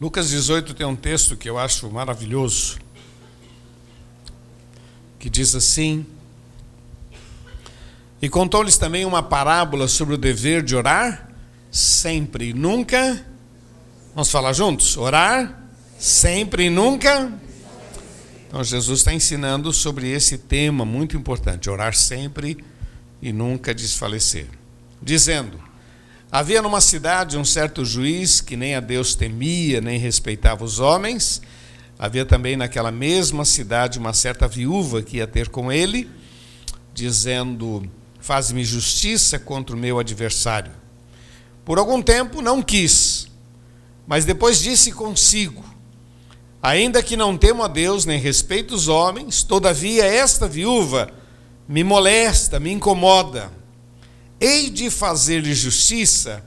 Lucas 18 tem um texto que eu acho maravilhoso, que diz assim: E contou-lhes também uma parábola sobre o dever de orar sempre e nunca. Vamos falar juntos? Orar sempre e nunca. Então Jesus está ensinando sobre esse tema muito importante: orar sempre e nunca desfalecer. Dizendo: Havia numa cidade um certo juiz que nem a Deus temia, nem respeitava os homens. Havia também naquela mesma cidade uma certa viúva que ia ter com ele, dizendo: Faz-me justiça contra o meu adversário. Por algum tempo não quis, mas depois disse consigo: Ainda que não temo a Deus nem respeito os homens, todavia esta viúva me molesta, me incomoda hei de fazer-lhe justiça,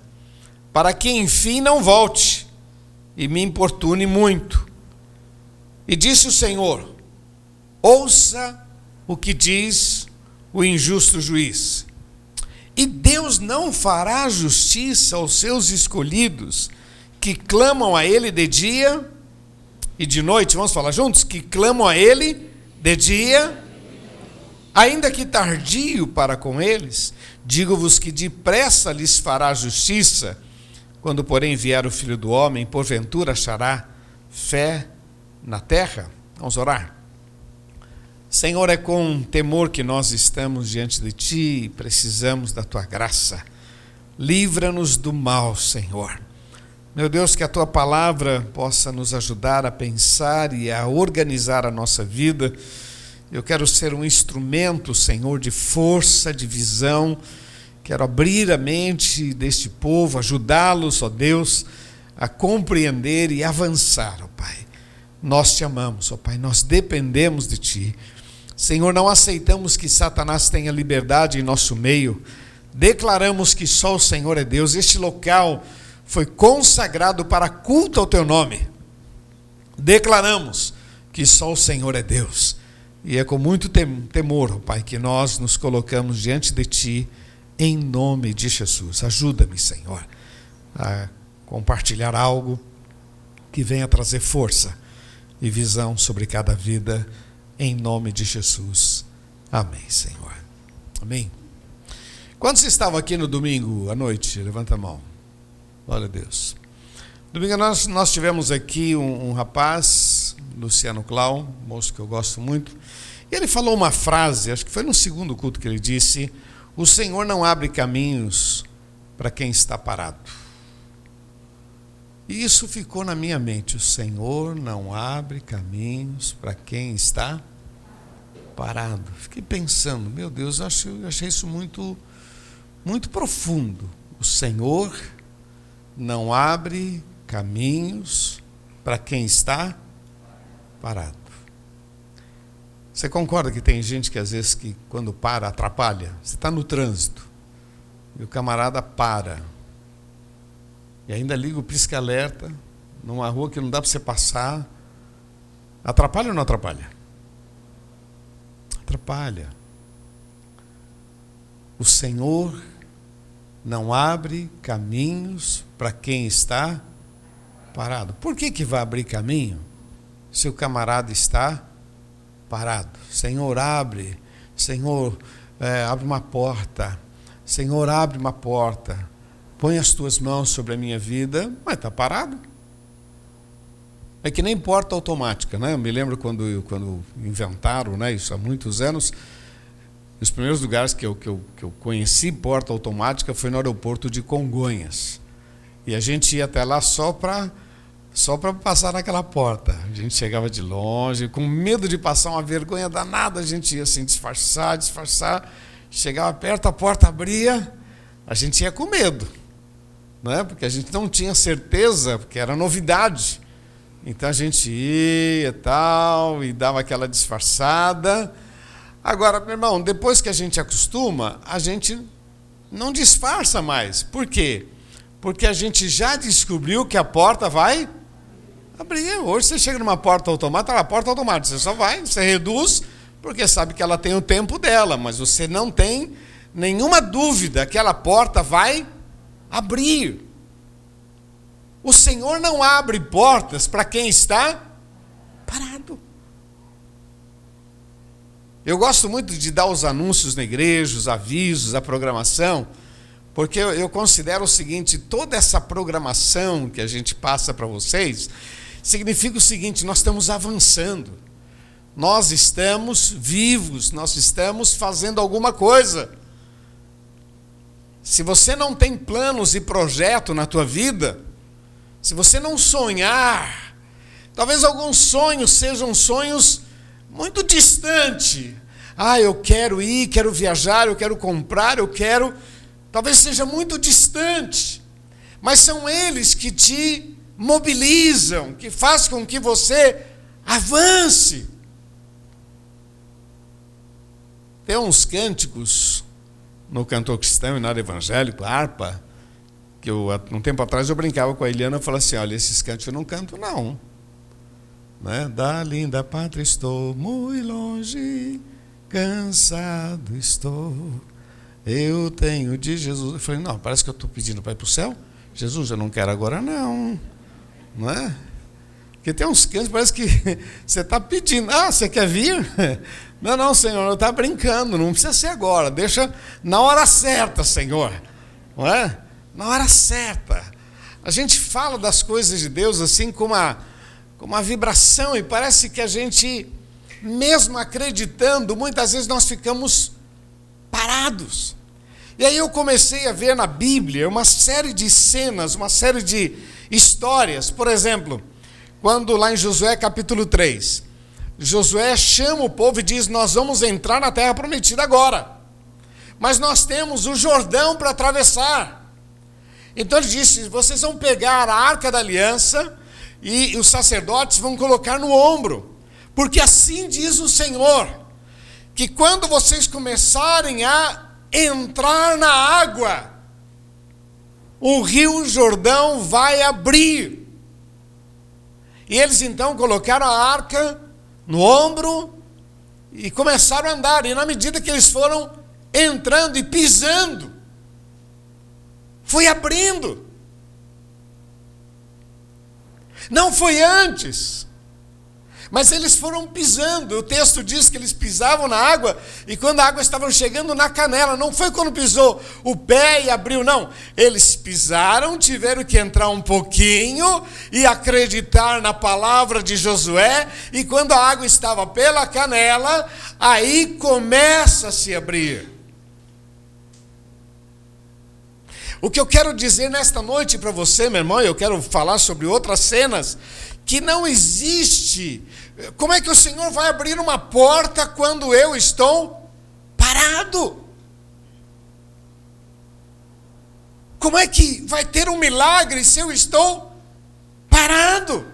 para que enfim não volte e me importune muito. E disse o Senhor: Ouça o que diz o injusto juiz. E Deus não fará justiça aos seus escolhidos, que clamam a Ele de dia e de noite. Vamos falar juntos? Que clamam a Ele de dia, ainda que tardio para com eles. Digo-vos que depressa lhes fará justiça, quando, porém, vier o filho do homem, porventura achará fé na terra? Vamos orar. Senhor, é com temor que nós estamos diante de Ti e precisamos da Tua graça. Livra-nos do mal, Senhor. Meu Deus, que a Tua palavra possa nos ajudar a pensar e a organizar a nossa vida eu quero ser um instrumento, Senhor, de força, de visão. Quero abrir a mente deste povo, ajudá-los, ó Deus, a compreender e avançar, ó Pai. Nós te amamos, ó Pai, nós dependemos de Ti. Senhor, não aceitamos que Satanás tenha liberdade em nosso meio. Declaramos que só o Senhor é Deus. Este local foi consagrado para culto ao Teu nome. Declaramos que só o Senhor é Deus. E é com muito temor, Pai, que nós nos colocamos diante de Ti, em nome de Jesus. Ajuda-me, Senhor, a compartilhar algo que venha trazer força e visão sobre cada vida, em nome de Jesus. Amém, Senhor. Amém. Quantos estavam aqui no domingo à noite? Levanta a mão. Glória a Deus. Domingo nós, nós tivemos aqui um, um rapaz, Luciano Clau, moço que eu gosto muito, ele falou uma frase, acho que foi no segundo culto que ele disse: O Senhor não abre caminhos para quem está parado. E isso ficou na minha mente: o Senhor não abre caminhos para quem está parado. Fiquei pensando, meu Deus, eu achei, eu achei isso muito, muito profundo. O Senhor não abre caminhos para quem está parado. Você concorda que tem gente que às vezes que quando para atrapalha? Você está no trânsito e o camarada para e ainda liga o pisca-alerta numa rua que não dá para você passar. Atrapalha ou não atrapalha? Atrapalha. O Senhor não abre caminhos para quem está parado. Por que, que vai abrir caminho se o camarada está parado? Senhor, abre. Senhor, é, abre uma porta. Senhor, abre uma porta. Põe as tuas mãos sobre a minha vida, mas está parado. É que nem porta automática, né? Eu me lembro quando, quando inventaram né, isso há muitos anos. Os primeiros lugares que eu, que, eu, que eu conheci porta automática foi no aeroporto de Congonhas. E a gente ia até lá só para só para passar naquela porta. A gente chegava de longe, com medo de passar uma vergonha danada, a gente ia assim disfarçar, disfarçar. Chegava perto, a porta abria, a gente ia com medo, né? porque a gente não tinha certeza, porque era novidade. Então a gente ia e tal, e dava aquela disfarçada. Agora, meu irmão, depois que a gente acostuma, a gente não disfarça mais. Por quê? Porque a gente já descobriu que a porta vai. Hoje você chega numa porta automática, tá a porta automática, você só vai, você reduz, porque sabe que ela tem o tempo dela, mas você não tem nenhuma dúvida que aquela porta vai abrir. o Senhor não abre portas para quem está parado. Eu gosto muito de dar os anúncios na igreja, os avisos, a programação, porque eu considero o seguinte: toda essa programação que a gente passa para vocês significa o seguinte: nós estamos avançando, nós estamos vivos, nós estamos fazendo alguma coisa. Se você não tem planos e projeto na tua vida, se você não sonhar, talvez alguns sonhos sejam sonhos muito distantes. Ah, eu quero ir, quero viajar, eu quero comprar, eu quero. Talvez seja muito distante, mas são eles que te mobilizam, que fazem com que você avance. Tem uns cânticos no cantor cristão e na área evangélico, harpa, que eu, um tempo atrás eu brincava com a Eliana e falava assim, olha, esses cantos eu não canto não. Né? Da linda pátria estou muito longe, cansado estou. Eu tenho de Jesus. Eu falei, não, parece que eu estou pedindo para ir para o céu. Jesus, eu não quero agora não. Não é? Porque tem uns cantos, parece que você está pedindo. Ah, você quer vir? Não, não, Senhor, eu está brincando, não precisa ser agora. Deixa na hora certa, Senhor. Não é? Na hora certa. A gente fala das coisas de Deus assim com uma, com uma vibração, e parece que a gente, mesmo acreditando, muitas vezes nós ficamos parados. E aí eu comecei a ver na Bíblia uma série de cenas, uma série de histórias. Por exemplo, quando lá em Josué capítulo 3, Josué chama o povo e diz: Nós vamos entrar na terra prometida agora, mas nós temos o Jordão para atravessar. Então ele disse: Vocês vão pegar a arca da aliança e os sacerdotes vão colocar no ombro, porque assim diz o Senhor: que quando vocês começarem a entrar na água, o rio Jordão vai abrir. E eles então colocaram a arca no ombro e começaram a andar. E na medida que eles foram entrando e pisando, foi abrindo. Não foi antes. Mas eles foram pisando. O texto diz que eles pisavam na água e quando a água estava chegando na canela, não foi quando pisou o pé e abriu, não. Eles pisaram, tiveram que entrar um pouquinho e acreditar na palavra de Josué, e quando a água estava pela canela, aí começa a se abrir. O que eu quero dizer nesta noite para você, meu irmão, eu quero falar sobre outras cenas que não existe. Como é que o Senhor vai abrir uma porta quando eu estou parado? Como é que vai ter um milagre se eu estou parado?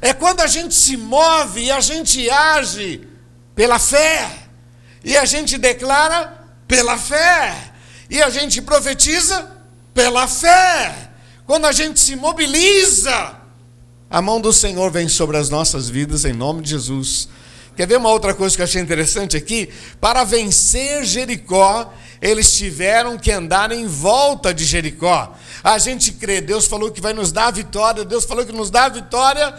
É quando a gente se move e a gente age pela fé, e a gente declara pela fé, e a gente profetiza pela fé. Quando a gente se mobiliza, a mão do Senhor vem sobre as nossas vidas em nome de Jesus. Quer ver uma outra coisa que eu achei interessante aqui? Para vencer Jericó, eles tiveram que andar em volta de Jericó. A gente crê, Deus falou que vai nos dar a vitória, Deus falou que nos dá a vitória,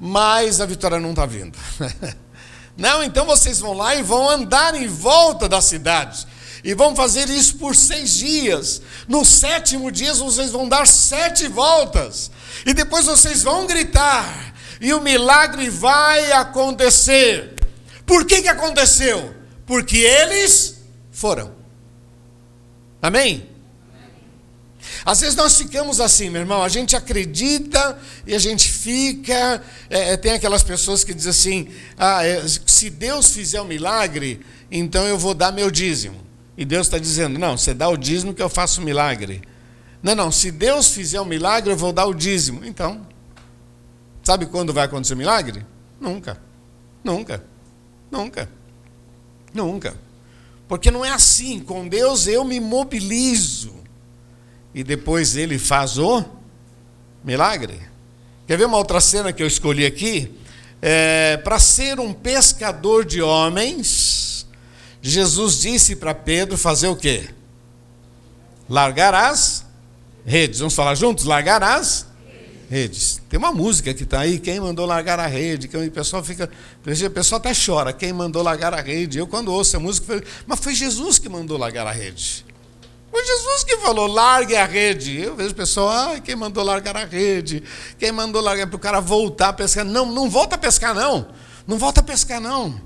mas a vitória não está vindo. Não, então vocês vão lá e vão andar em volta das cidades. E vão fazer isso por seis dias. No sétimo dia vocês vão dar sete voltas. E depois vocês vão gritar. E o milagre vai acontecer. Por que, que aconteceu? Porque eles foram. Amém? Às vezes nós ficamos assim, meu irmão, a gente acredita e a gente fica. É, é tem aquelas pessoas que dizem assim: ah, é, se Deus fizer um milagre, então eu vou dar meu dízimo. E Deus está dizendo: não, você dá o dízimo que eu faço um milagre. Não, não, se Deus fizer um milagre, eu vou dar o dízimo. Então, sabe quando vai acontecer o milagre? Nunca. Nunca. Nunca. Nunca. Porque não é assim. Com Deus eu me mobilizo. E depois ele faz o milagre. Quer ver uma outra cena que eu escolhi aqui? É, Para ser um pescador de homens Jesus disse para Pedro fazer o quê? Largar as redes. Vamos falar juntos? Largar as redes. Tem uma música que está aí, quem mandou largar a rede? Que o pessoal fica. O pessoal até chora, quem mandou largar a rede? Eu, quando ouço a música, mas foi Jesus que mandou largar a rede. Foi Jesus que falou, largue a rede. Eu vejo o pessoal, ah, quem mandou largar a rede? Quem mandou largar para o cara voltar a pescar? Não, não volta a pescar, não. Não volta a pescar, não.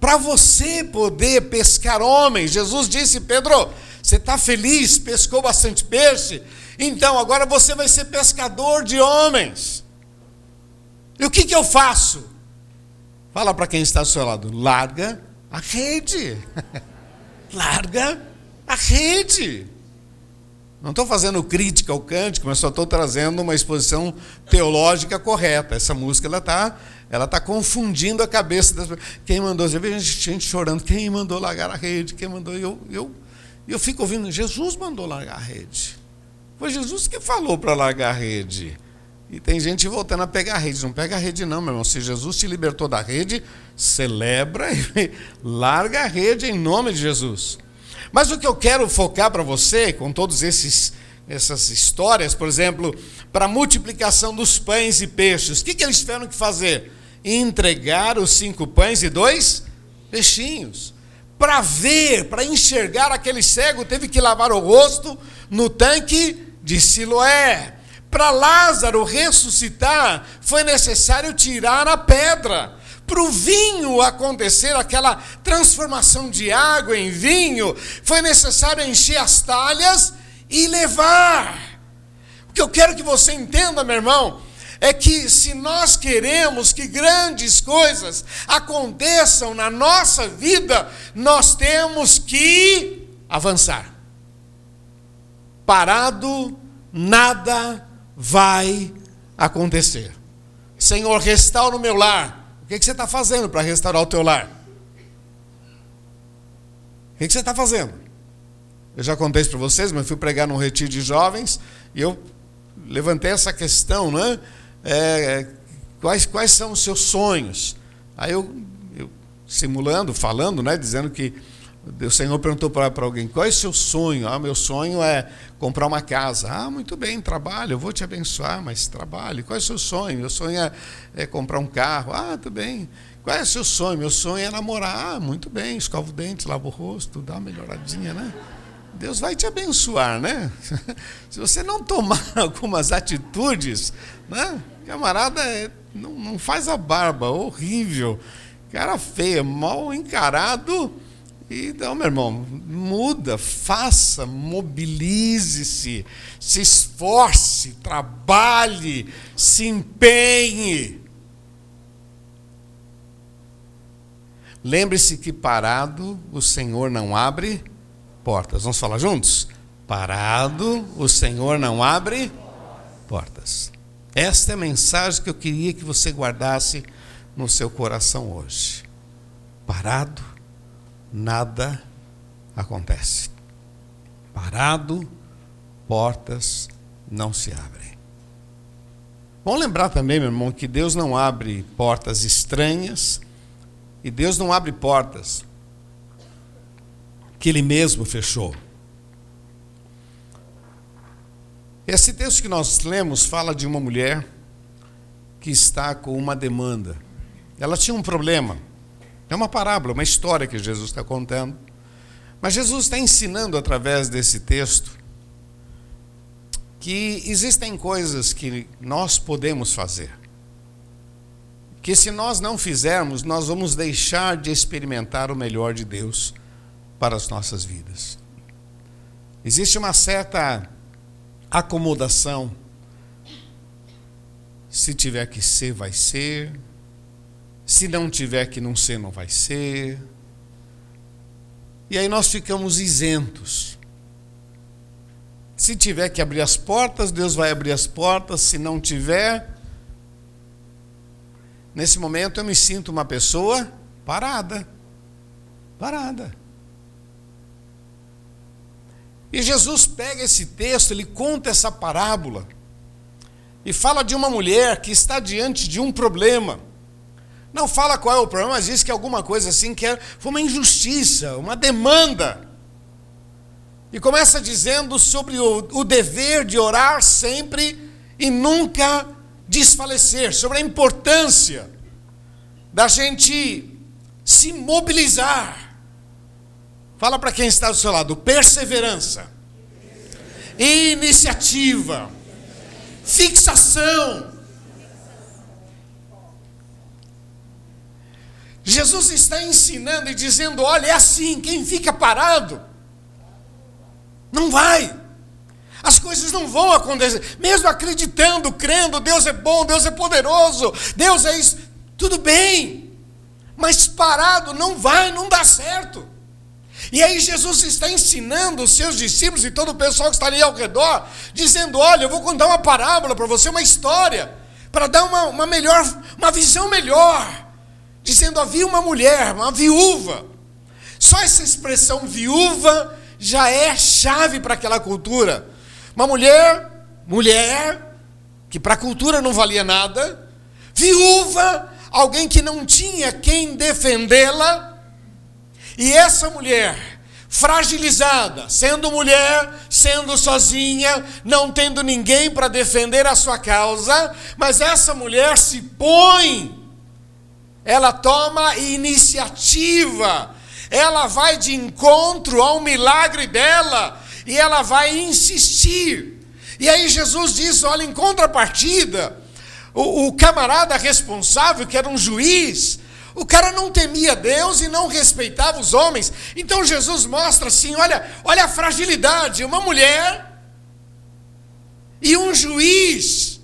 Para você poder pescar homens, Jesus disse, Pedro, você está feliz, pescou bastante peixe, então agora você vai ser pescador de homens. E o que, que eu faço? Fala para quem está ao seu lado, larga a rede. larga a rede. Não estou fazendo crítica ao cântico, mas só estou trazendo uma exposição teológica correta. Essa música ela está ela tá confundindo a cabeça das pessoas. Quem mandou? Você vê gente chorando. Quem mandou largar a rede? Quem mandou? Eu, eu, eu fico ouvindo. Jesus mandou largar a rede. Foi Jesus que falou para largar a rede. E tem gente voltando a pegar a rede. Não pega a rede, não, meu irmão. Se Jesus te libertou da rede, celebra e larga a rede em nome de Jesus. Mas o que eu quero focar para você, com todos esses essas histórias, por exemplo, para a multiplicação dos pães e peixes, o que, que eles tiveram que fazer? Entregar os cinco pães e dois peixinhos. Para ver, para enxergar aquele cego, teve que lavar o rosto no tanque de Siloé. Para Lázaro ressuscitar, foi necessário tirar a pedra para o vinho acontecer, aquela transformação de água em vinho, foi necessário encher as talhas e levar. O que eu quero que você entenda, meu irmão, é que se nós queremos que grandes coisas aconteçam na nossa vida, nós temos que avançar. Parado, nada vai acontecer. Senhor, restaura o meu lar o que, você está fazendo para restaurar o teu lar? O que, que você está fazendo? Eu já contei isso para vocês, mas fui pregar num retiro de jovens e eu levantei essa questão, né? É, quais, quais são os seus sonhos? Aí eu, eu simulando, falando, né? Dizendo que o Senhor perguntou para alguém: qual é o seu sonho? Ah, meu sonho é comprar uma casa. Ah, muito bem, trabalho, eu vou te abençoar, mas trabalhe. Qual é o seu sonho? Meu sonho é, é comprar um carro. Ah, tudo bem. Qual é o seu sonho? Meu sonho é namorar. Ah, muito bem, escova o dente, lava o rosto, dá uma melhoradinha, né? Deus vai te abençoar, né? Se você não tomar algumas atitudes, né? Camarada, é, não, não faz a barba, horrível. Cara feia, mal encarado então, meu irmão, muda, faça, mobilize-se, se esforce, trabalhe, se empenhe. Lembre-se que parado o Senhor não abre portas. Vamos falar juntos? Parado o Senhor não abre portas. Esta é a mensagem que eu queria que você guardasse no seu coração hoje. Parado nada acontece. Parado, portas não se abrem. Vamos lembrar também, meu irmão, que Deus não abre portas estranhas e Deus não abre portas que Ele mesmo fechou. Esse texto que nós lemos fala de uma mulher que está com uma demanda. Ela tinha um problema. É uma parábola, uma história que Jesus está contando. Mas Jesus está ensinando através desse texto que existem coisas que nós podemos fazer. Que se nós não fizermos, nós vamos deixar de experimentar o melhor de Deus para as nossas vidas. Existe uma certa acomodação. Se tiver que ser, vai ser. Se não tiver que não ser, não vai ser. E aí nós ficamos isentos. Se tiver que abrir as portas, Deus vai abrir as portas. Se não tiver, nesse momento eu me sinto uma pessoa parada. Parada. E Jesus pega esse texto, ele conta essa parábola e fala de uma mulher que está diante de um problema. Não fala qual é o problema, mas diz que é alguma coisa assim que é, foi uma injustiça, uma demanda. E começa dizendo sobre o, o dever de orar sempre e nunca desfalecer, sobre a importância da gente se mobilizar. Fala para quem está do seu lado: perseverança, iniciativa, fixação. Jesus está ensinando e dizendo: olha, é assim, quem fica parado, não vai. As coisas não vão acontecer, mesmo acreditando, crendo, Deus é bom, Deus é poderoso, Deus é isso, tudo bem, mas parado não vai, não dá certo. E aí Jesus está ensinando os seus discípulos e todo o pessoal que está ali ao redor, dizendo: olha, eu vou contar uma parábola para você, uma história, para dar uma, uma melhor, uma visão melhor dizendo havia uma mulher, uma viúva. Só essa expressão viúva já é chave para aquela cultura. Uma mulher, mulher, que para a cultura não valia nada, viúva, alguém que não tinha quem defendê-la, e essa mulher, fragilizada, sendo mulher, sendo sozinha, não tendo ninguém para defender a sua causa, mas essa mulher se põe ela toma iniciativa, ela vai de encontro ao milagre dela e ela vai insistir. E aí Jesus diz: olha, em contrapartida, o, o camarada responsável, que era um juiz, o cara não temia Deus e não respeitava os homens. Então Jesus mostra assim: olha, olha a fragilidade, uma mulher e um juiz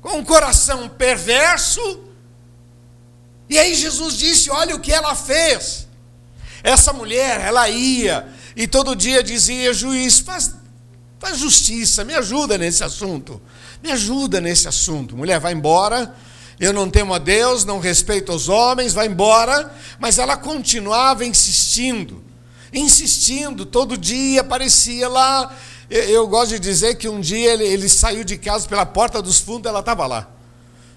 com um coração perverso e aí Jesus disse: Olha o que ela fez. Essa mulher, ela ia e todo dia dizia: Juiz, faz, faz justiça, me ajuda nesse assunto. Me ajuda nesse assunto. Mulher, vai embora. Eu não temo a Deus, não respeito os homens, vai embora. Mas ela continuava insistindo, insistindo, todo dia aparecia lá. Eu, eu gosto de dizer que um dia ele, ele saiu de casa pela porta dos fundos, ela estava lá.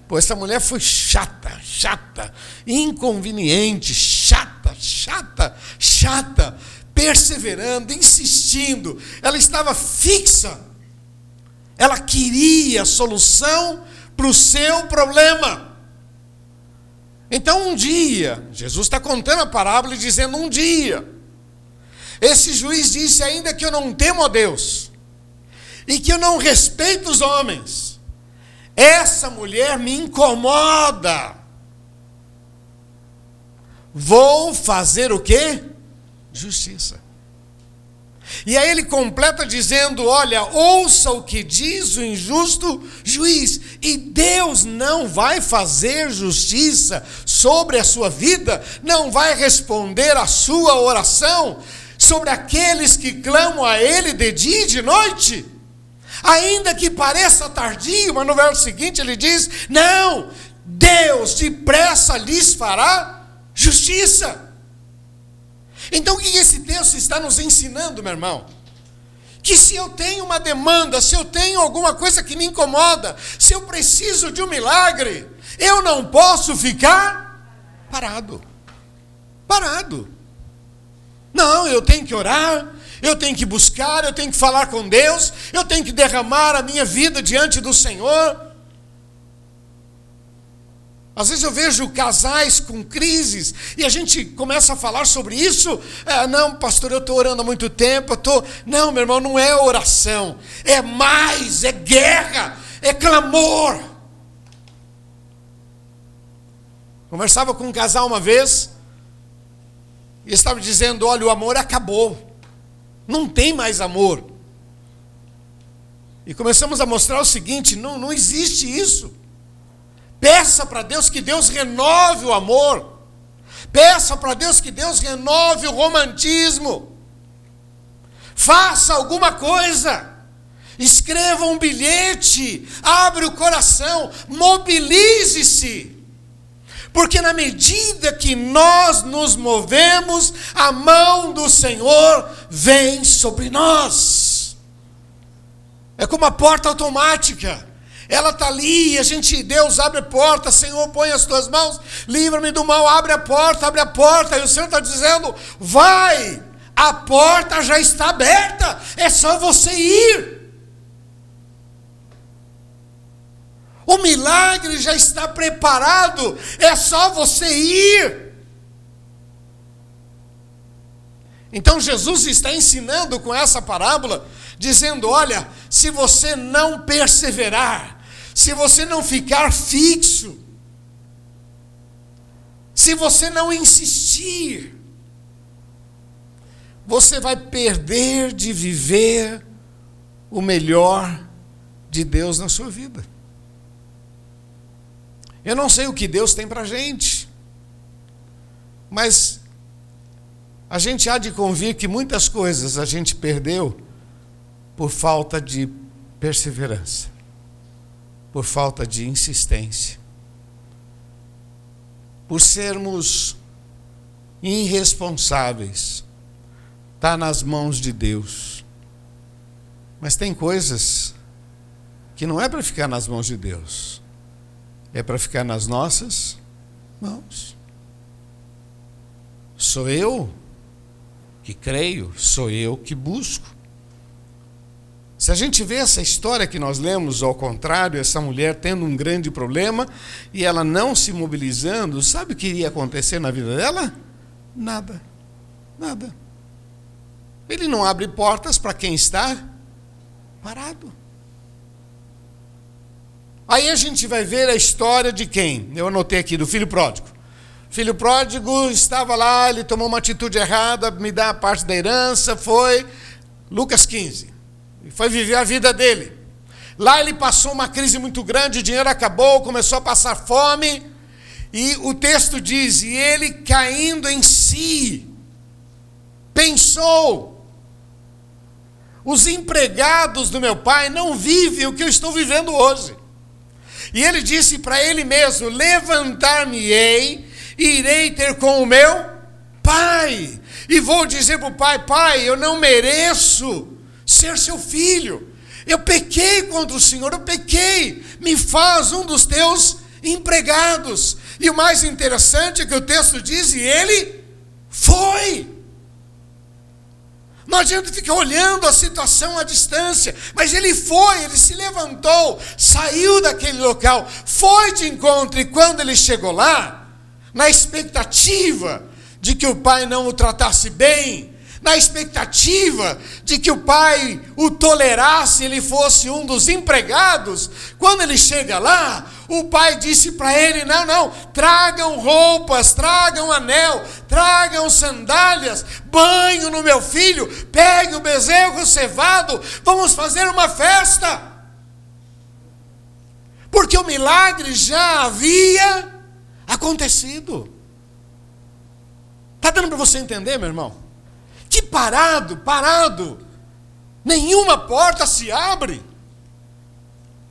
Pô, essa mulher foi chata, chata, inconveniente, chata, chata, chata, perseverando, insistindo. Ela estava fixa. Ela queria a solução para o seu problema. Então, um dia, Jesus está contando a parábola e dizendo: um dia, esse juiz disse: ainda que eu não temo a Deus, e que eu não respeito os homens, essa mulher me incomoda. Vou fazer o quê? Justiça. E aí ele completa dizendo: Olha, ouça o que diz o injusto juiz, e Deus não vai fazer justiça sobre a sua vida, não vai responder a sua oração sobre aqueles que clamam a Ele de dia e de noite ainda que pareça tardio, mas no verso seguinte ele diz: Não, Deus depressa lhes fará justiça. Então o que esse texto está nos ensinando, meu irmão? Que se eu tenho uma demanda, se eu tenho alguma coisa que me incomoda, se eu preciso de um milagre, eu não posso ficar parado. Parado. Não, eu tenho que orar, eu tenho que buscar, eu tenho que falar com Deus, eu tenho que derramar a minha vida diante do Senhor. Às vezes eu vejo casais com crises e a gente começa a falar sobre isso. É, não, pastor, eu estou orando há muito tempo. Eu tô... Não, meu irmão, não é oração. É mais, é guerra, é clamor. Conversava com um casal uma vez e estava dizendo: olha, o amor acabou. Não tem mais amor. E começamos a mostrar o seguinte: não, não existe isso. Peça para Deus que Deus renove o amor. Peça para Deus que Deus renove o romantismo. Faça alguma coisa. Escreva um bilhete. Abre o coração. Mobilize-se. Porque na medida que nós nos movemos, a mão do Senhor vem sobre nós. É como a porta automática. Ela está ali a gente, Deus abre a porta, Senhor, põe as tuas mãos, livra-me do mal, abre a porta, abre a porta, e o Senhor está dizendo: vai, A porta já está aberta, é só você ir. O milagre já está preparado, é só você ir. Então Jesus está ensinando com essa parábola, dizendo: olha, se você não perseverar, se você não ficar fixo, se você não insistir, você vai perder de viver o melhor de Deus na sua vida. Eu não sei o que Deus tem para a gente, mas a gente há de convir que muitas coisas a gente perdeu por falta de perseverança, por falta de insistência, por sermos irresponsáveis. Está nas mãos de Deus. Mas tem coisas que não é para ficar nas mãos de Deus é para ficar nas nossas mãos. Sou eu que creio, sou eu que busco. Se a gente vê essa história que nós lemos, ao contrário, essa mulher tendo um grande problema e ela não se mobilizando, sabe o que iria acontecer na vida dela? Nada. Nada. Ele não abre portas para quem está parado. Aí a gente vai ver a história de quem? Eu anotei aqui, do filho pródigo. filho pródigo estava lá, ele tomou uma atitude errada, me dá a parte da herança, foi. Lucas 15. E foi viver a vida dele. Lá ele passou uma crise muito grande, o dinheiro acabou, começou a passar fome. E o texto diz: e ele caindo em si, pensou: os empregados do meu pai não vivem o que eu estou vivendo hoje. E ele disse para ele mesmo: Levantar-me-ei, irei ter com o meu pai. E vou dizer para o pai: Pai, eu não mereço ser seu filho. Eu pequei contra o Senhor, eu pequei. Me faz um dos teus empregados. E o mais interessante é que o texto diz: E ele foi. Não adianta ficar olhando a situação à distância, mas ele foi, ele se levantou, saiu daquele local, foi de encontro, e quando ele chegou lá, na expectativa de que o pai não o tratasse bem, na expectativa de que o pai o tolerasse, ele fosse um dos empregados, quando ele chega lá, o pai disse para ele: Não, não, tragam roupas, tragam anel, tragam sandálias, banho no meu filho, pegue o bezerro cevado, vamos fazer uma festa. Porque o milagre já havia acontecido. Está dando para você entender, meu irmão? Que parado, parado, nenhuma porta se abre.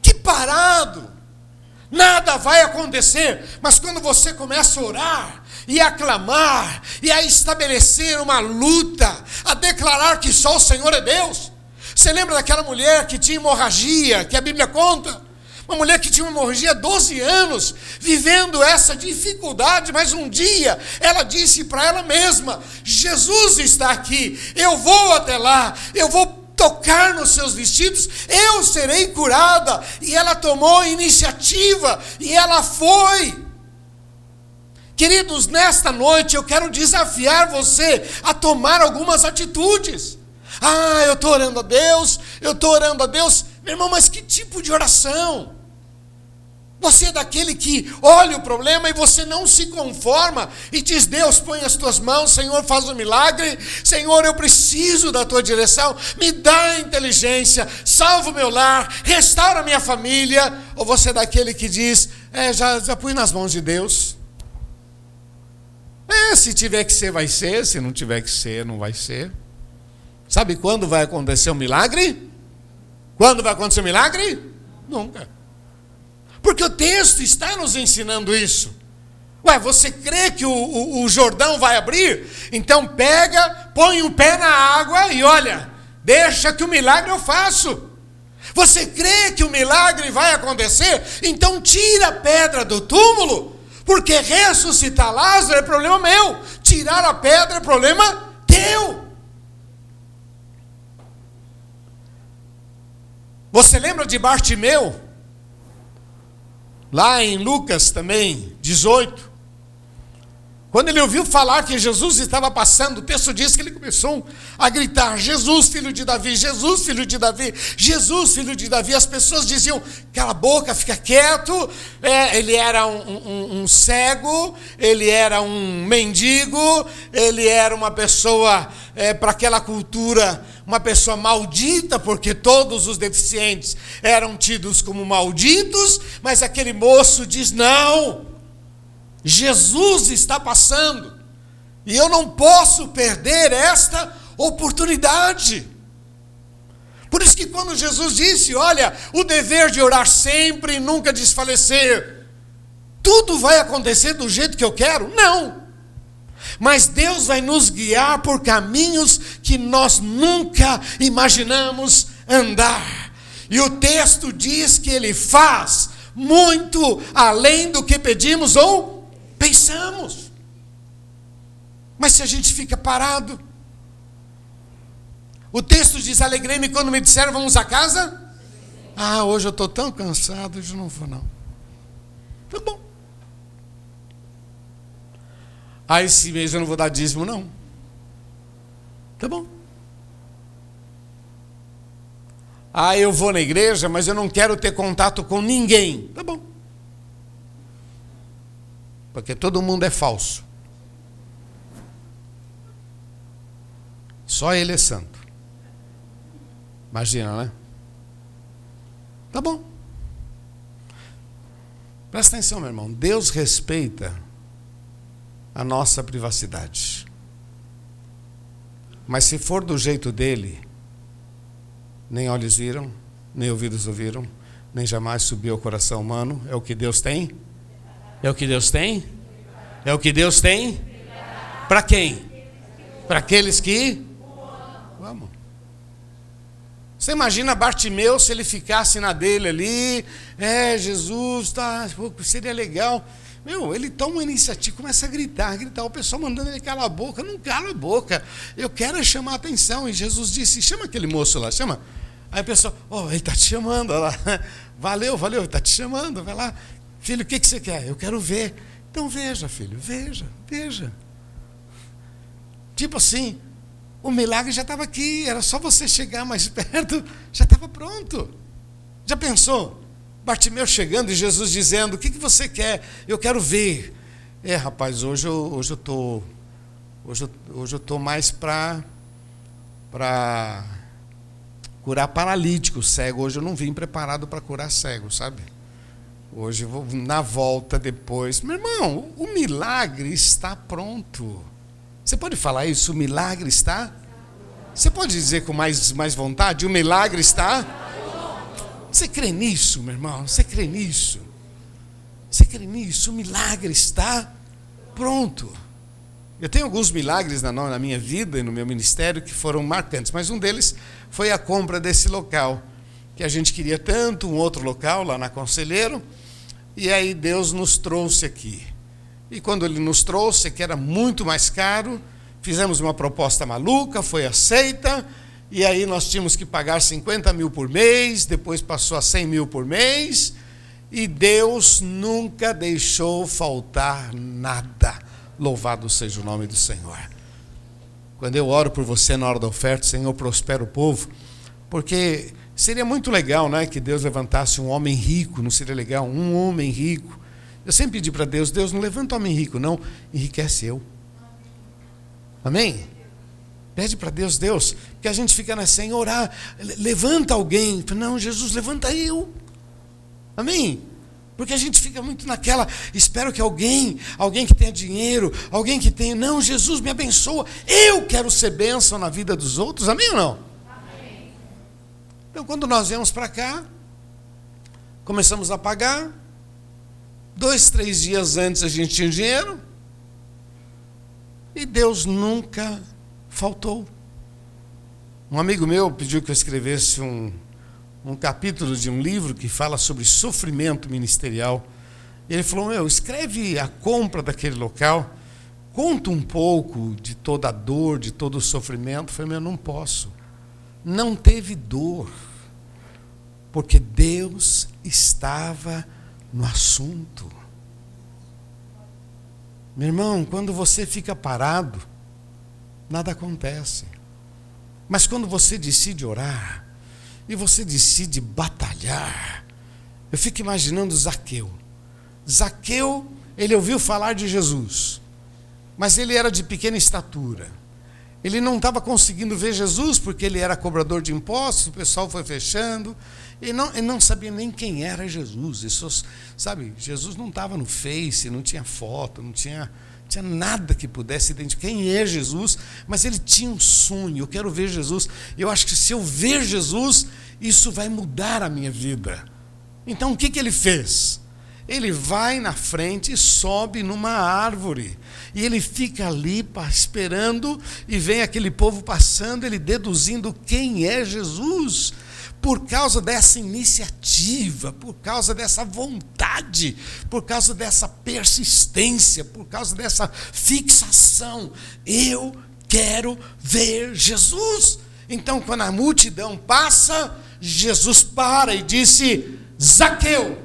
Que parado nada vai acontecer. Mas quando você começa a orar, e a clamar, e a estabelecer uma luta, a declarar que só o Senhor é Deus. Você lembra daquela mulher que tinha hemorragia, que a Bíblia conta? Uma mulher que tinha uma hemorragia há 12 anos, vivendo essa dificuldade, mas um dia ela disse para ela mesma: Jesus está aqui, eu vou até lá, eu vou tocar nos seus vestidos, eu serei curada. E ela tomou iniciativa e ela foi. Queridos, nesta noite eu quero desafiar você a tomar algumas atitudes. Ah, eu estou orando a Deus, eu estou orando a Deus. Meu irmão, mas que tipo de oração? Você é daquele que olha o problema e você não se conforma e diz: Deus, põe as tuas mãos, Senhor, faz um milagre. Senhor, eu preciso da tua direção. Me dá inteligência, salva o meu lar, restaura a minha família. Ou você é daquele que diz: É, já, já pus nas mãos de Deus. É, se tiver que ser, vai ser. Se não tiver que ser, não vai ser. Sabe quando vai acontecer o um milagre? Quando vai acontecer o um milagre? Nunca. Porque o texto está nos ensinando isso. Ué, você crê que o, o, o Jordão vai abrir? Então pega, põe o um pé na água e olha, deixa que o milagre eu faço. Você crê que o milagre vai acontecer? Então tira a pedra do túmulo, porque ressuscitar Lázaro é problema meu, tirar a pedra é problema teu. Você lembra de Bartimeu? Lá em Lucas também, 18. Quando ele ouviu falar que Jesus estava passando, o texto diz que ele começou a gritar: Jesus, filho de Davi, Jesus, filho de Davi, Jesus, filho de Davi. As pessoas diziam: cala a boca, fica quieto. É, ele era um, um, um, cego, ele era um mendigo, ele era uma pessoa, é, para aquela cultura, uma pessoa maldita, porque todos os deficientes eram tidos como malditos, mas aquele moço diz: não. Jesus está passando. E eu não posso perder esta oportunidade. Por isso que quando Jesus disse, olha, o dever de orar sempre e nunca desfalecer, tudo vai acontecer do jeito que eu quero? Não. Mas Deus vai nos guiar por caminhos que nós nunca imaginamos andar. E o texto diz que ele faz muito além do que pedimos ou Pensamos. Mas se a gente fica parado, o texto diz: Alegrei-me quando me disseram, vamos a casa? Ah, hoje eu estou tão cansado, hoje não vou, não. Tá bom. Ah, esse mês eu não vou dar dízimo, não. Tá bom. Ah, eu vou na igreja, mas eu não quero ter contato com ninguém. Tá bom. Porque todo mundo é falso. Só ele é santo. Imagina, né? Tá bom. Presta atenção, meu irmão. Deus respeita a nossa privacidade. Mas se for do jeito dele, nem olhos viram, nem ouvidos ouviram, nem jamais subiu ao coração humano, é o que Deus tem é o que Deus tem? É o que Deus tem? Para quem? Para aqueles que Vamos. Você imagina Bartimeu se ele ficasse na dele ali, é, Jesus, tá, seria legal. Meu, ele toma uma iniciativa, começa a gritar, gritar, o pessoal mandando ele calar a boca, não cala a boca. Eu quero chamar a atenção. E Jesus disse: chama aquele moço lá, chama. Aí a pessoa, oh, ele está te chamando, olha lá. Valeu, valeu, ele está te chamando, vai lá. Filho, o que, que você quer? Eu quero ver. Então veja, filho, veja, veja. Tipo assim, o milagre já estava aqui, era só você chegar mais perto, já estava pronto. Já pensou? Bartimeu chegando e Jesus dizendo: O que, que você quer? Eu quero ver. É, rapaz, hoje eu hoje eu tô hoje eu, hoje eu tô mais para para curar paralítico, cego. Hoje eu não vim preparado para curar cego, sabe? Hoje vou na volta depois. Meu irmão, o milagre está pronto. Você pode falar isso? O milagre está? Você pode dizer com mais, mais vontade? O milagre está? Você crê nisso, meu irmão? Você crê nisso? Você crê nisso? O milagre está pronto. Eu tenho alguns milagres na, na minha vida e no meu ministério que foram marcantes, mas um deles foi a compra desse local, que a gente queria tanto, um outro local lá na Conselheiro, e aí Deus nos trouxe aqui. E quando Ele nos trouxe, que era muito mais caro, fizemos uma proposta maluca, foi aceita, e aí nós tínhamos que pagar 50 mil por mês, depois passou a 100 mil por mês, e Deus nunca deixou faltar nada. Louvado seja o nome do Senhor. Quando eu oro por você na hora da oferta, Senhor, prospera o povo, porque Seria muito legal, né, que Deus levantasse um homem rico, não seria legal? Um homem rico. Eu sempre pedi para Deus, Deus não levanta homem rico, não, enriquece eu. Amém? Pede para Deus, Deus, porque a gente fica na sem orar, levanta alguém. Não, Jesus, levanta eu. Amém? Porque a gente fica muito naquela, espero que alguém, alguém que tenha dinheiro, alguém que tenha, não, Jesus me abençoa, eu quero ser bênção na vida dos outros, amém ou não? Então, quando nós viemos para cá, começamos a pagar. Dois, três dias antes a gente tinha dinheiro. E Deus nunca faltou. Um amigo meu pediu que eu escrevesse um, um capítulo de um livro que fala sobre sofrimento ministerial. E ele falou: Meu, escreve a compra daquele local, conta um pouco de toda a dor, de todo o sofrimento. Eu falei: Meu, não posso não teve dor. Porque Deus estava no assunto. Meu irmão, quando você fica parado, nada acontece. Mas quando você decide orar, e você decide batalhar, eu fico imaginando Zaqueu. Zaqueu, ele ouviu falar de Jesus, mas ele era de pequena estatura. Ele não estava conseguindo ver Jesus porque ele era cobrador de impostos, o pessoal foi fechando. E não, ele não sabia nem quem era Jesus. Isso, sabe, Jesus não estava no Face, não tinha foto, não tinha, tinha nada que pudesse identificar quem é Jesus, mas ele tinha um sonho. Eu quero ver Jesus. Eu acho que se eu ver Jesus, isso vai mudar a minha vida. Então o que, que ele fez? Ele vai na frente e sobe numa árvore. E ele fica ali esperando, e vem aquele povo passando, ele deduzindo quem é Jesus por causa dessa iniciativa, por causa dessa vontade, por causa dessa persistência, por causa dessa fixação. Eu quero ver Jesus. Então, quando a multidão passa, Jesus para e disse: Zaqueu.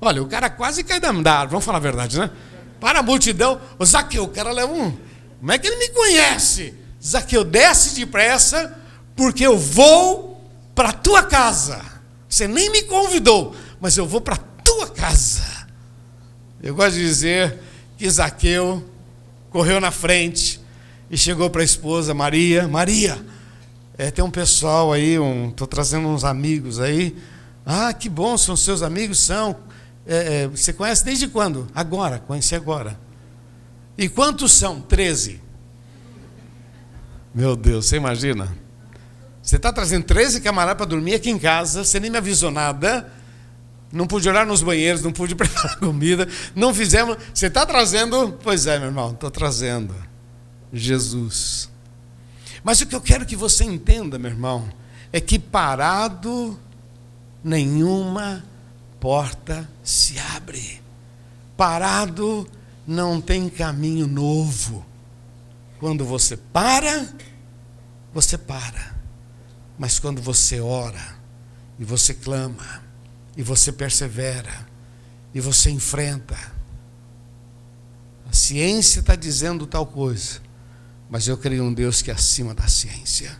Olha, o cara quase cai da andar, vamos falar a verdade, né? Para a multidão, o Zaqueu, o cara leva um. Como é que ele me conhece? Zaqueu, desce depressa, porque eu vou para a tua casa. Você nem me convidou, mas eu vou para a tua casa. Eu gosto de dizer que Zaqueu correu na frente e chegou para a esposa Maria. Maria, é, tem um pessoal aí, estou um, trazendo uns amigos aí. Ah, que bom, são seus amigos? São. É, é, você conhece desde quando? Agora, conheci agora. E quantos são? Treze. Meu Deus, você imagina? Você está trazendo 13 camaradas para dormir aqui em casa, você nem me avisou nada. Não pude olhar nos banheiros, não pude preparar comida, não fizemos. Você está trazendo? Pois é, meu irmão, estou trazendo. Jesus. Mas o que eu quero que você entenda, meu irmão, é que parado, nenhuma porta se abre. Parado, não tem caminho novo. Quando você para, você para. Mas quando você ora, e você clama, e você persevera, e você enfrenta, a ciência está dizendo tal coisa, mas eu creio em um Deus que é acima da ciência.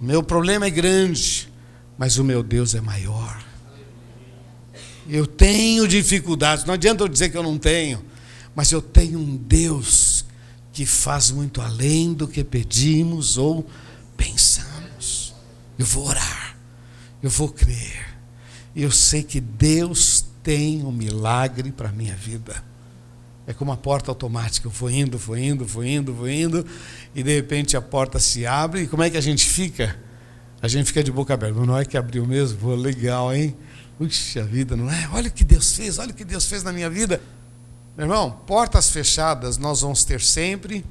Meu problema é grande, mas o meu Deus é maior. Eu tenho dificuldades, não adianta eu dizer que eu não tenho, mas eu tenho um Deus que faz muito além do que pedimos ou pensamos. Eu vou orar, eu vou crer. Eu sei que Deus tem um milagre para a minha vida. É como uma porta automática. Eu vou indo, vou indo, vou indo, vou indo, e de repente a porta se abre. E como é que a gente fica? A gente fica de boca aberta. Não é que abriu mesmo? Pô, legal, hein? Puxa vida, não é? Olha o que Deus fez, olha o que Deus fez na minha vida. Meu irmão, portas fechadas nós vamos ter sempre,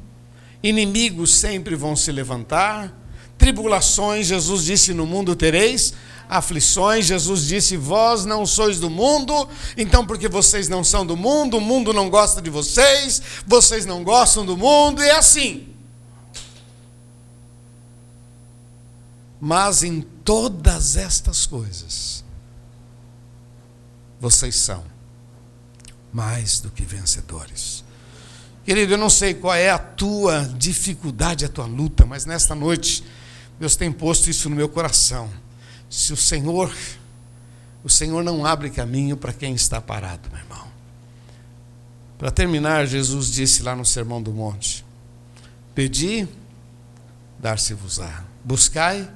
inimigos sempre vão se levantar, tribulações, Jesus disse: No mundo tereis aflições. Jesus disse: Vós não sois do mundo, então porque vocês não são do mundo, o mundo não gosta de vocês, vocês não gostam do mundo, e é assim. Mas em todas estas coisas, vocês são mais do que vencedores. Querido, eu não sei qual é a tua dificuldade, a tua luta, mas nesta noite Deus tem posto isso no meu coração. Se o Senhor, o Senhor não abre caminho para quem está parado, meu irmão. Para terminar, Jesus disse lá no Sermão do Monte: Pedi, dar-se-vos-á. Buscai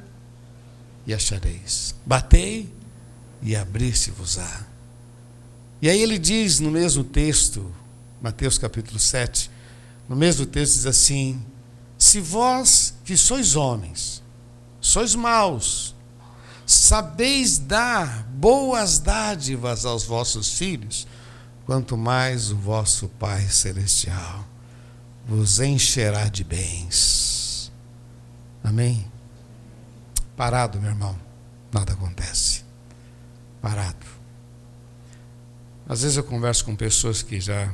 e achareis. Batei e abrir-se-vos-á. E aí ele diz no mesmo texto, Mateus capítulo 7, no mesmo texto diz assim: Se vós que sois homens, sois maus, sabeis dar boas dádivas aos vossos filhos, quanto mais o vosso Pai Celestial vos encherá de bens. Amém? Parado, meu irmão, nada acontece. Parado. Às vezes eu converso com pessoas que já,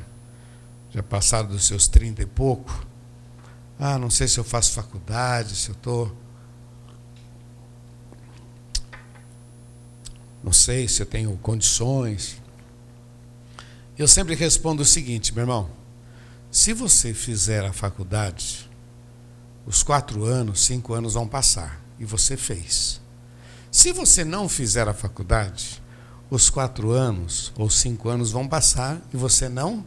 já passaram dos seus trinta e pouco. Ah, não sei se eu faço faculdade, se eu estou não sei se eu tenho condições. Eu sempre respondo o seguinte, meu irmão: se você fizer a faculdade, os quatro anos, cinco anos vão passar, e você fez. Se você não fizer a faculdade, os quatro anos ou cinco anos vão passar e você não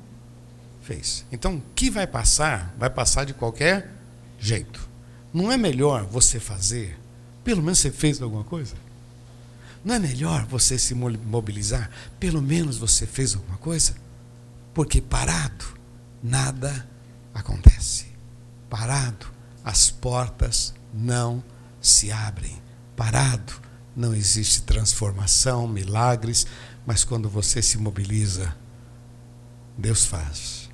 fez. Então, o que vai passar, vai passar de qualquer jeito. Não é melhor você fazer? Pelo menos você fez alguma coisa? Não é melhor você se mobilizar? Pelo menos você fez alguma coisa? Porque parado, nada acontece. Parado, as portas não se abrem. Parado, não existe transformação, milagres, mas quando você se mobiliza, Deus faz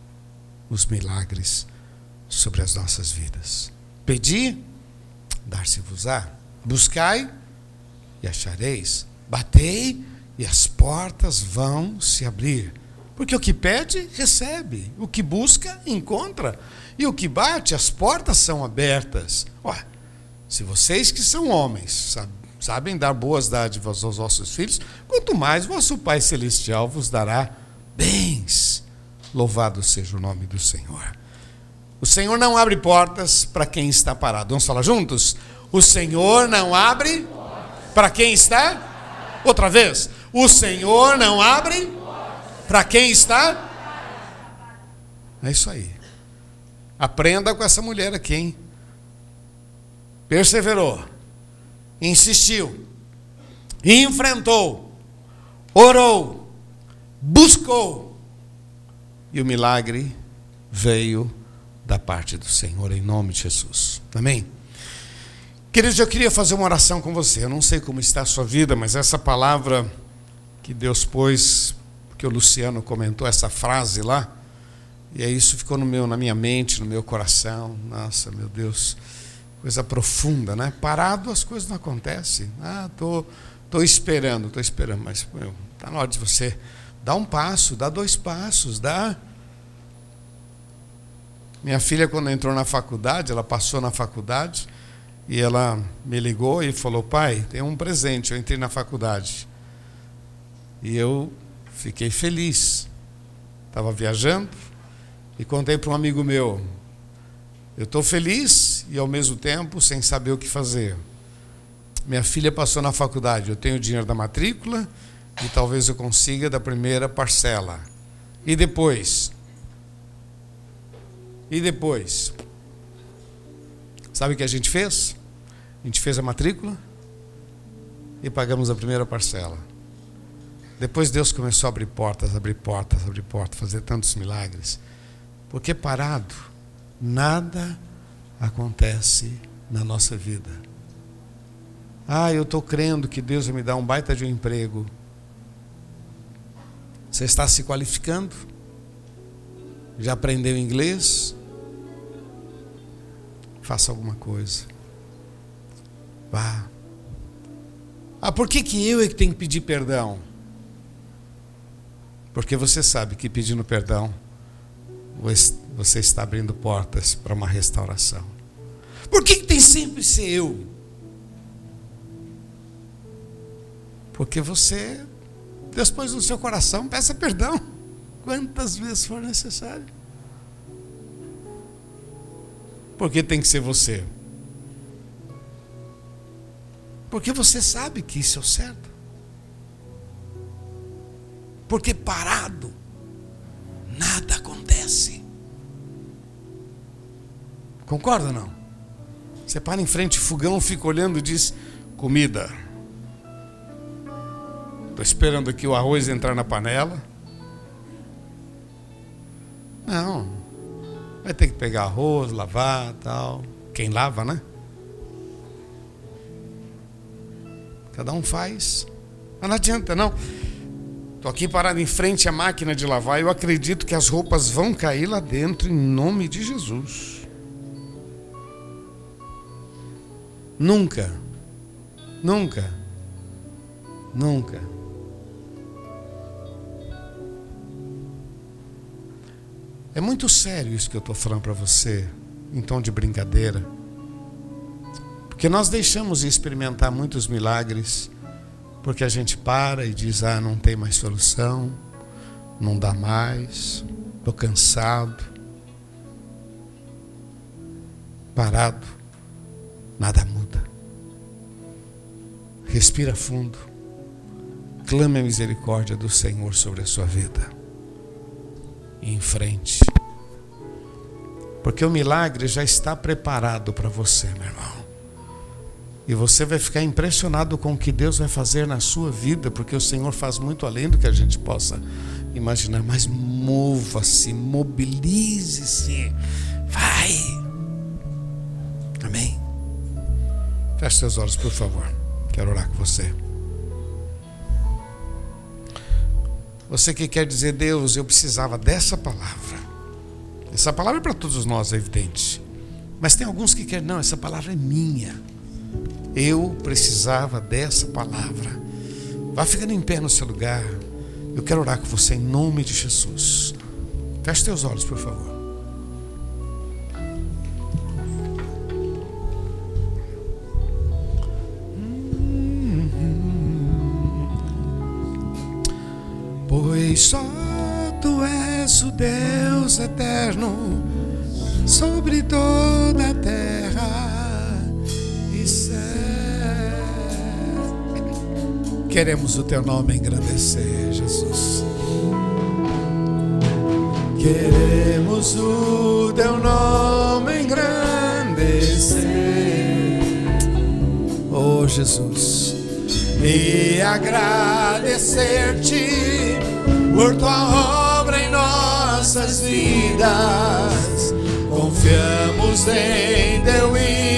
os milagres sobre as nossas vidas. Pedi, dar-se-vos-á. Buscai e achareis. Batei e as portas vão se abrir. Porque o que pede, recebe. O que busca, encontra. E o que bate, as portas são abertas. Ué, se vocês que são homens sabem dar boas dádivas aos vossos filhos, quanto mais vosso Pai Celestial vos dará bens. Louvado seja o nome do Senhor. O Senhor não abre portas para quem está parado. Vamos falar juntos? O Senhor não abre para quem está? Outra vez. O Senhor não abre para quem está? É isso aí. Aprenda com essa mulher aqui, hein? Perseverou insistiu, enfrentou, orou, buscou, e o milagre veio da parte do Senhor, em nome de Jesus. Amém? Queridos, eu queria fazer uma oração com você. Eu não sei como está a sua vida, mas essa palavra que Deus pôs, que o Luciano comentou essa frase lá, e aí isso ficou no meu, na minha mente, no meu coração. Nossa, meu Deus coisa profunda, né? Parado as coisas não acontecem. Ah, tô, tô esperando, tô esperando, mas está na hora de você dar um passo, dar dois passos, dá. Minha filha quando entrou na faculdade, ela passou na faculdade e ela me ligou e falou: "Pai, tem um presente, eu entrei na faculdade". E eu fiquei feliz. Estava viajando e contei para um amigo meu: eu estou feliz e ao mesmo tempo sem saber o que fazer. Minha filha passou na faculdade, eu tenho o dinheiro da matrícula e talvez eu consiga da primeira parcela. E depois? E depois? Sabe o que a gente fez? A gente fez a matrícula e pagamos a primeira parcela. Depois Deus começou a abrir portas, abrir portas, abrir portas, fazer tantos milagres. Porque parado, nada acontece na nossa vida. Ah, eu estou crendo que Deus vai me dar um baita de um emprego. Você está se qualificando? Já aprendeu inglês? Faça alguma coisa. Ah, por que, que eu é que tenho que pedir perdão? Porque você sabe que pedindo perdão você está abrindo portas para uma restauração. Por que, que tem sempre ser eu? Porque você, pôs no seu coração, peça perdão, quantas vezes for necessário. Porque tem que ser você. Porque você sabe que isso é o certo. Porque parado, nada acontece. Concorda ou não? Você para em frente, fogão, fica olhando e diz: comida. Estou esperando aqui o arroz entrar na panela. Não. Vai ter que pegar arroz, lavar tal. Quem lava, né? Cada um faz. Mas não adianta, não. Estou aqui parado em frente à máquina de lavar. Eu acredito que as roupas vão cair lá dentro em nome de Jesus. Nunca, nunca, nunca. É muito sério isso que eu estou falando para você, em tom de brincadeira. Porque nós deixamos de experimentar muitos milagres Porque a gente para e diz: ah, não tem mais solução, não dá mais, estou cansado, parado, nada muda. Respira fundo, clame a misericórdia do Senhor sobre a sua vida. E em frente. Porque o milagre já está preparado para você, meu irmão. E você vai ficar impressionado com o que Deus vai fazer na sua vida, porque o Senhor faz muito além do que a gente possa imaginar. Mas mova-se, mobilize-se, vai. Amém. Feche seus olhos, por favor. Quero orar com você. Você que quer dizer, Deus, eu precisava dessa palavra. Essa palavra é para todos nós, é evidente. Mas tem alguns que querem, não, essa palavra é minha. Eu precisava dessa palavra. Vá ficando em pé no seu lugar. Eu quero orar com você em nome de Jesus. Feche teus olhos, por favor. Pois só tu és o Deus eterno sobre toda a terra Queremos o teu nome engrandecer, Jesus. Queremos o teu nome engrandecer, oh Jesus, e agradecer-te por tua obra em nossas vidas. Confiamos em teu infinito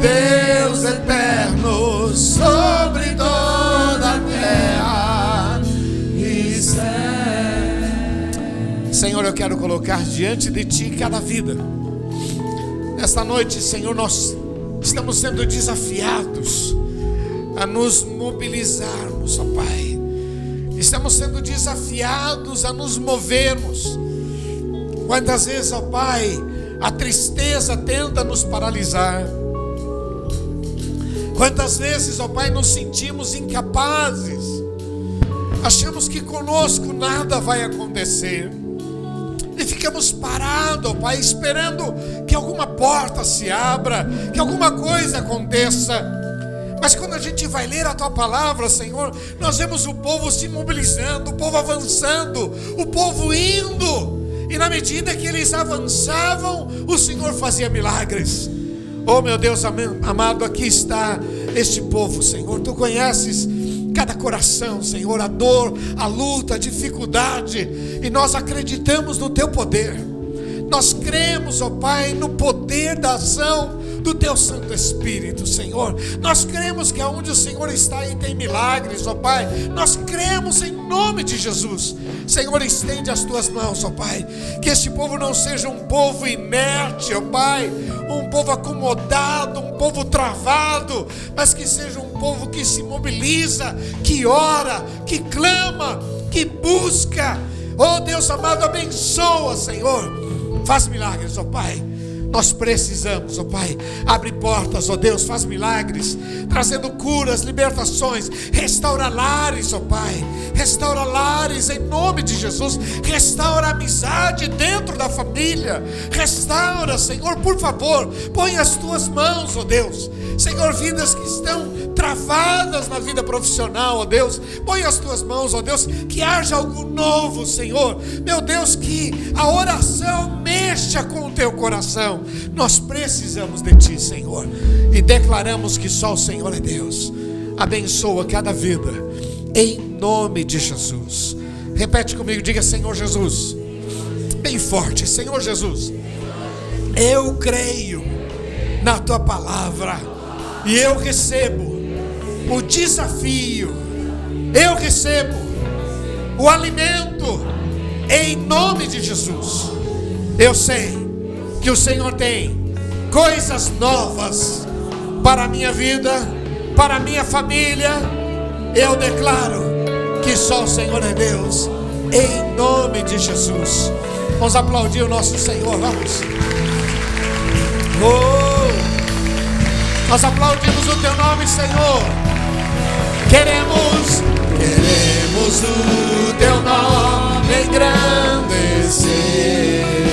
Deus eterno sobre toda a terra e céu. Senhor, eu quero colocar diante de ti cada vida. Nesta noite, Senhor, nós estamos sendo desafiados a nos mobilizarmos, ó Pai. Estamos sendo desafiados a nos movermos. Quantas vezes, ó Pai, a tristeza tenta nos paralisar. Quantas vezes, ó Pai, nos sentimos incapazes. Achamos que conosco nada vai acontecer. E ficamos parados, ó Pai, esperando que alguma porta se abra, que alguma coisa aconteça. Mas quando a gente vai ler a tua palavra, Senhor, nós vemos o povo se mobilizando, o povo avançando, o povo indo. E na medida que eles avançavam, o Senhor fazia milagres. Oh meu Deus amado, aqui está este povo, Senhor. Tu conheces cada coração, Senhor, a dor, a luta, a dificuldade, e nós acreditamos no teu poder. Nós cremos, ó oh Pai, no poder da ação do teu Santo Espírito, Senhor. Nós cremos que aonde o Senhor está aí tem milagres, ó Pai. Nós cremos em nome de Jesus. Senhor, estende as tuas mãos, ó Pai. Que este povo não seja um povo inerte, ó Pai, um povo acomodado, um povo travado, mas que seja um povo que se mobiliza, que ora, que clama, que busca. Oh Deus amado, abençoa, Senhor. Faz milagres, ó Pai. Nós precisamos, ó Pai. Abre portas, ó Deus, faz milagres, trazendo curas, libertações, restaura lares, ó Pai. Restaura lares em nome de Jesus. Restaura a amizade dentro da família. Restaura, Senhor, por favor. Põe as tuas mãos, ó Deus. Senhor, vidas que estão travadas na vida profissional, ó Deus. Põe as tuas mãos, ó Deus, que haja algo novo, Senhor. Meu Deus, que a oração mexa com o teu coração. Nós precisamos de ti, Senhor. E declaramos que só o Senhor é Deus. Abençoa cada vida, em nome de Jesus. Repete comigo, diga Senhor Jesus. Bem forte, Senhor Jesus. Eu creio na tua palavra e eu recebo o desafio, eu recebo o alimento em nome de Jesus. Eu sei que o Senhor tem coisas novas para a minha vida, para a minha família. Eu declaro que só o Senhor é Deus, em nome de Jesus. Vamos aplaudir o nosso Senhor, vamos. Oh, nós aplaudimos o teu nome, Senhor. Queremos, queremos o teu nome engrandecer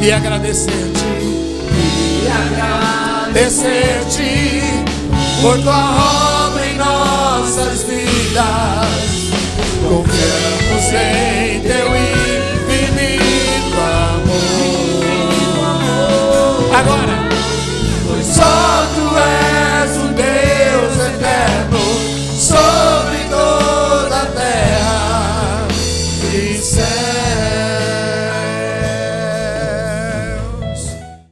e agradecer-te. E agradecer-te por tua obra em nossas vidas. Confiamos em teu infinito amor. Agora.